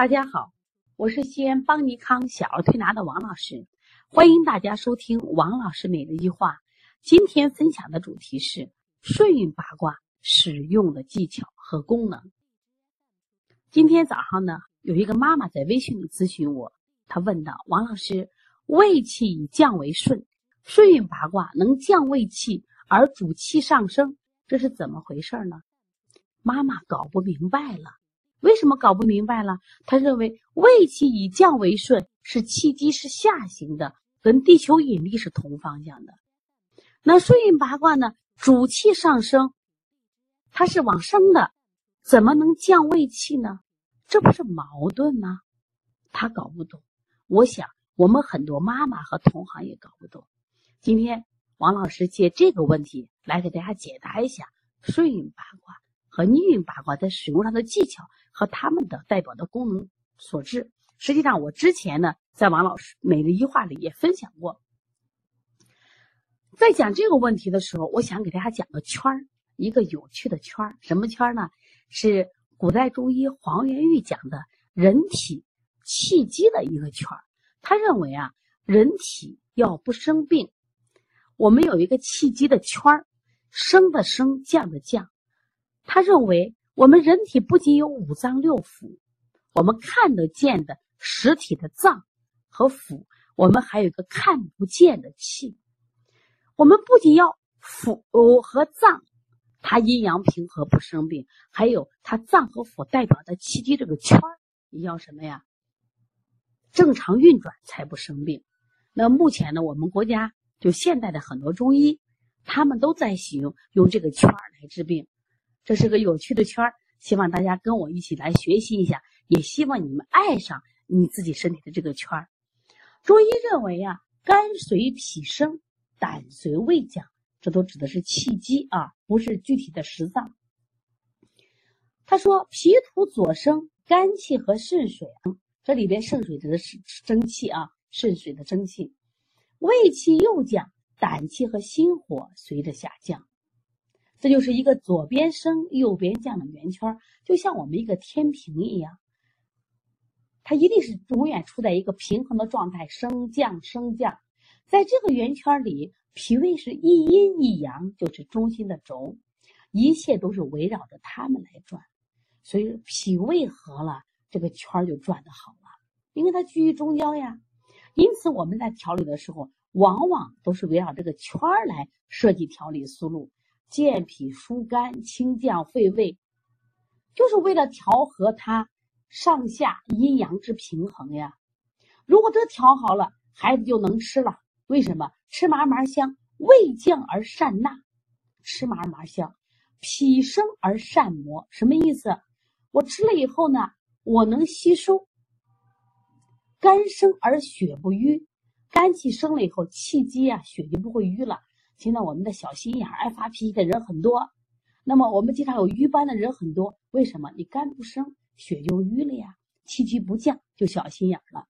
大家好，我是西安邦尼康小儿推拿的王老师，欢迎大家收听王老师每日一句话。今天分享的主题是顺运八卦使用的技巧和功能。今天早上呢，有一个妈妈在微信里咨询我，她问道：“王老师，胃气以降为顺，顺运八卦能降胃气而主气上升，这是怎么回事呢？”妈妈搞不明白了。为什么搞不明白了？他认为胃气以降为顺，是气机是下行的，跟地球引力是同方向的。那顺运八卦呢？主气上升，它是往升的，怎么能降胃气呢？这不是矛盾吗？他搞不懂。我想我们很多妈妈和同行也搞不懂。今天王老师借这个问题来给大家解答一下顺运八卦和逆运八卦在使用上的技巧。和他们的代表的功能所致。实际上，我之前呢，在王老师每日一话里也分享过。在讲这个问题的时候，我想给大家讲个圈儿，一个有趣的圈儿。什么圈儿呢？是古代中医黄元玉讲的人体气机的一个圈儿。他认为啊，人体要不生病，我们有一个气机的圈儿，升的升，降的降。他认为。我们人体不仅有五脏六腑，我们看得见的实体的脏和腑，我们还有一个看不见的气。我们不仅要腑和脏，它阴阳平和不生病，还有它脏和腑代表的气机这个圈儿，你要什么呀？正常运转才不生病。那目前呢，我们国家就现代的很多中医，他们都在使用用这个圈儿来治病。这是个有趣的圈儿，希望大家跟我一起来学习一下，也希望你们爱上你自己身体的这个圈儿。中医认为啊，肝随脾升，胆随胃降，这都指的是气机啊，不是具体的实脏。他说，脾土左升，肝气和肾水，这里边肾水指的是蒸气啊，肾水的蒸气，胃气右降，胆气和心火随着下降。这就是一个左边升右边降的圆圈，就像我们一个天平一样，它一定是永远处在一个平衡的状态，升降升降。在这个圆圈里，脾胃是一阴一阳，就是中心的轴，一切都是围绕着它们来转。所以脾胃和了，这个圈就转的好了，因为它居于中焦呀。因此我们在调理的时候，往往都是围绕这个圈儿来设计调理思路。健脾疏肝、清降肺胃，就是为了调和它上下阴阳之平衡呀。如果这调好了，孩子就能吃了。为什么？吃嘛嘛香，胃降而善纳，吃嘛嘛香，脾升而善磨。什么意思？我吃了以后呢，我能吸收。肝升而血不瘀，肝气升了以后，气机啊，血就不会瘀了。现在我们的小心眼、爱发脾气的人很多，那么我们经常有瘀斑的人很多。为什么？你肝不升，血就瘀了呀，气机不降，就小心眼了。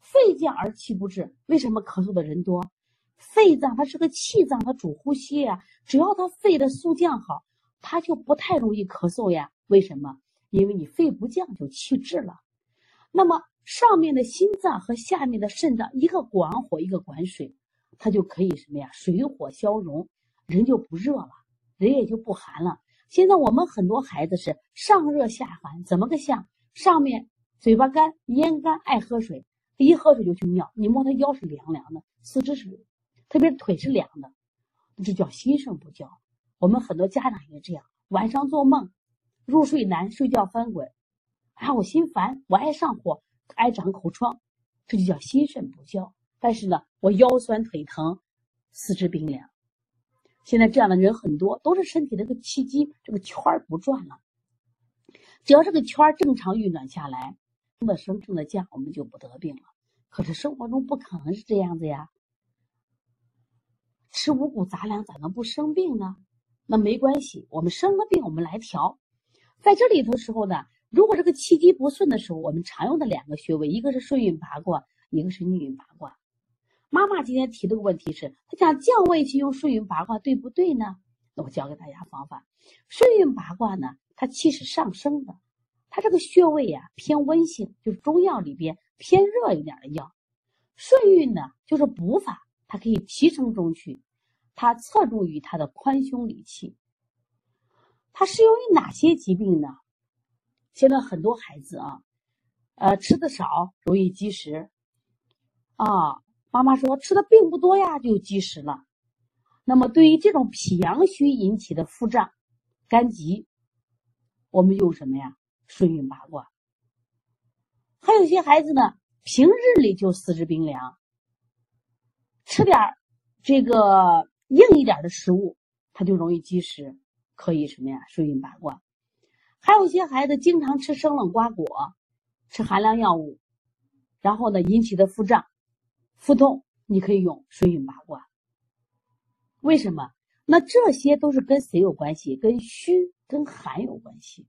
肺降而气不治，为什么咳嗽的人多？肺脏它是个气脏，它主呼吸呀。只要它肺的速降好，它就不太容易咳嗽呀。为什么？因为你肺不降，就气滞了。那么上面的心脏和下面的肾脏，一个管火，一个管水。它就可以什么呀？水火消融，人就不热了，人也就不寒了。现在我们很多孩子是上热下寒，怎么个像？上面嘴巴干、咽干，爱喝水，一喝水就去尿。你摸他腰是凉凉的，四肢是，特别腿是凉的，这叫心肾不交。我们很多家长也这样，晚上做梦入睡难，睡觉翻滚，啊，我心烦，我爱上火，爱长口疮，这就叫心肾不交。但是呢，我腰酸腿疼，四肢冰凉。现在这样的人很多，都是身体这个气机这个圈儿不转了。只要这个圈儿正常运转下来，升的升，正的降，我们就不得病了。可是生活中不可能是这样子呀。吃五谷杂粮咋能不生病呢？那没关系，我们生了病，我们来调。在这里头时候呢，如果这个气机不顺的时候，我们常用的两个穴位，一个是顺运八卦，一个是逆运八卦。妈妈今天提这个问题是，她讲降胃气用顺运八卦对不对呢？那我教给大家方法。顺运八卦呢，它气是上升的，它这个穴位呀偏温性，就是中药里边偏热一点的药。顺运呢就是补法，它可以提升中去，它侧重于它的宽胸理气。它适用于哪些疾病呢？现在很多孩子啊，呃，吃的少容易积食，啊，妈妈说吃的并不多呀，就积食了。那么对于这种脾阳虚引起的腹胀、肝急，我们用什么呀？顺运八卦。还有些孩子呢，平日里就四肢冰凉，吃点这个硬一点的食物，他就容易积食，可以什么呀？顺运八卦。还有些孩子经常吃生冷瓜果，吃寒凉药物，然后呢引起的腹胀、腹痛，你可以用顺运八卦。为什么？那这些都是跟谁有关系？跟虚、跟寒有关系。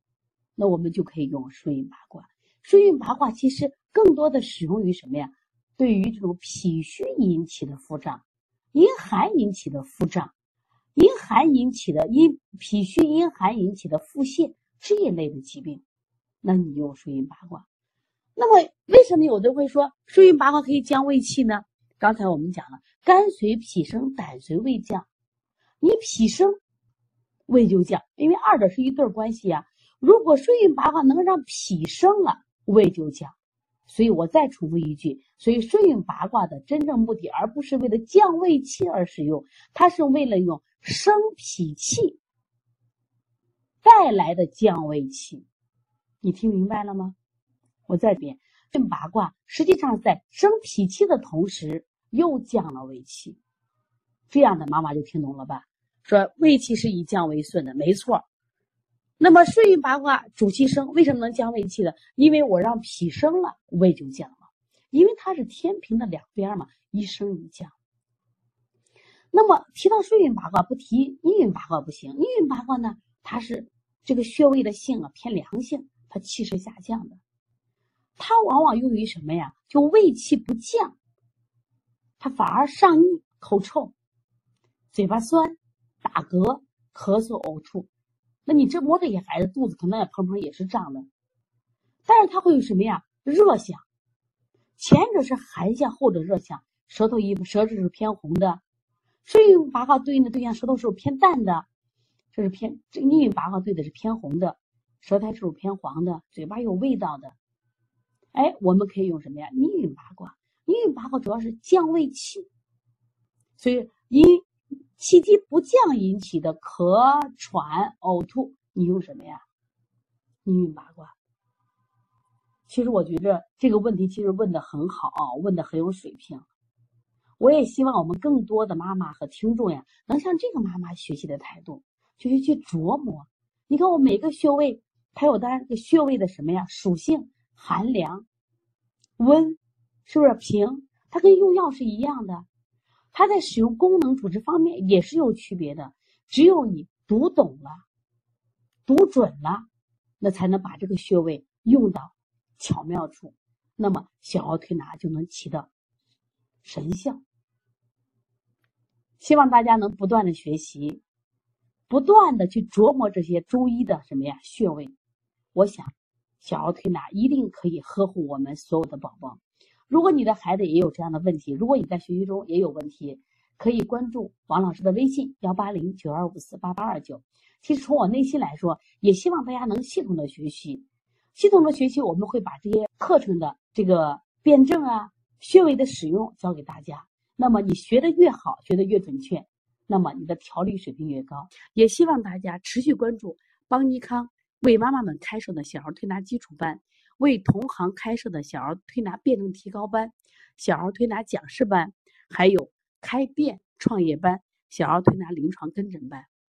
那我们就可以用顺运八卦。顺运八卦其实更多的使用于什么呀？对于这种脾虚引起的腹胀、阴寒引起的腹胀、阴寒引起的阴脾虚阴寒引起的腹泻。这一类的疾病，那你用顺运八卦。那么为什么有的会说顺运八卦可以降胃气呢？刚才我们讲了，肝随脾升，胆随胃降。你脾升，胃就降，因为二者是一对关系呀。如果顺运八卦能让脾升了，胃就降。所以我再重复一句，所以顺运八卦的真正目的，而不是为了降胃气而使用，它是为了用生脾气。带来的降胃气，你听明白了吗？我再编，这八卦实际上在生脾气的同时又降了胃气，这样的妈妈就听懂了吧？说胃气是以降为顺的，没错。那么顺运八卦主气升，为什么能降胃气的？因为我让脾升了，胃就降了，因为它是天平的两边嘛，一升一降。那么提到顺运八卦，不提逆运八卦不行。逆运八卦呢？它是这个穴位的性啊偏凉性，它气是下降的，它往往用于什么呀？就胃气不降，它反而上逆、口臭、嘴巴酸、打嗝、咳嗽、呕吐。那你这摸这些孩子肚子可能也砰砰也是胀的，但是它会有什么呀？热象，前者是寒象，后者热象。舌头一舌质是偏红的，顺运八卦对应的对象舌头是偏淡的。这是偏这逆运八卦对的是偏红的，舌苔是偏黄的，嘴巴有味道的。哎，我们可以用什么呀？逆运八卦，逆运八卦主要是降胃气，所以因气机不降引起的咳喘呕吐，你用什么呀？逆运八卦。其实我觉着这个问题其实问的很好，问的很有水平。我也希望我们更多的妈妈和听众呀，能像这个妈妈学习的态度。就是去琢磨，你看我每个穴位，它有它这个穴位的什么呀？属性寒凉、温，是不是平？它跟用药是一样的，它在使用功能组织方面也是有区别的。只有你读懂了、读准了，那才能把这个穴位用到巧妙处，那么小儿推拿就能起到神效。希望大家能不断的学习。不断的去琢磨这些中医的什么呀穴位，我想小儿推拿一定可以呵护我们所有的宝宝。如果你的孩子也有这样的问题，如果你在学习中也有问题，可以关注王老师的微信幺八零九二五四八八二九。其实从我内心来说，也希望大家能系统的学习，系统的学习，我们会把这些课程的这个辩证啊、穴位的使用教给大家。那么你学的越好，学的越准确。那么你的调理水平越高，也希望大家持续关注邦尼康为妈妈们开设的小儿推拿基础班，为同行开设的小儿推拿辩证提高班、小儿推拿讲师班，还有开店创业班、小儿推拿临床跟诊班。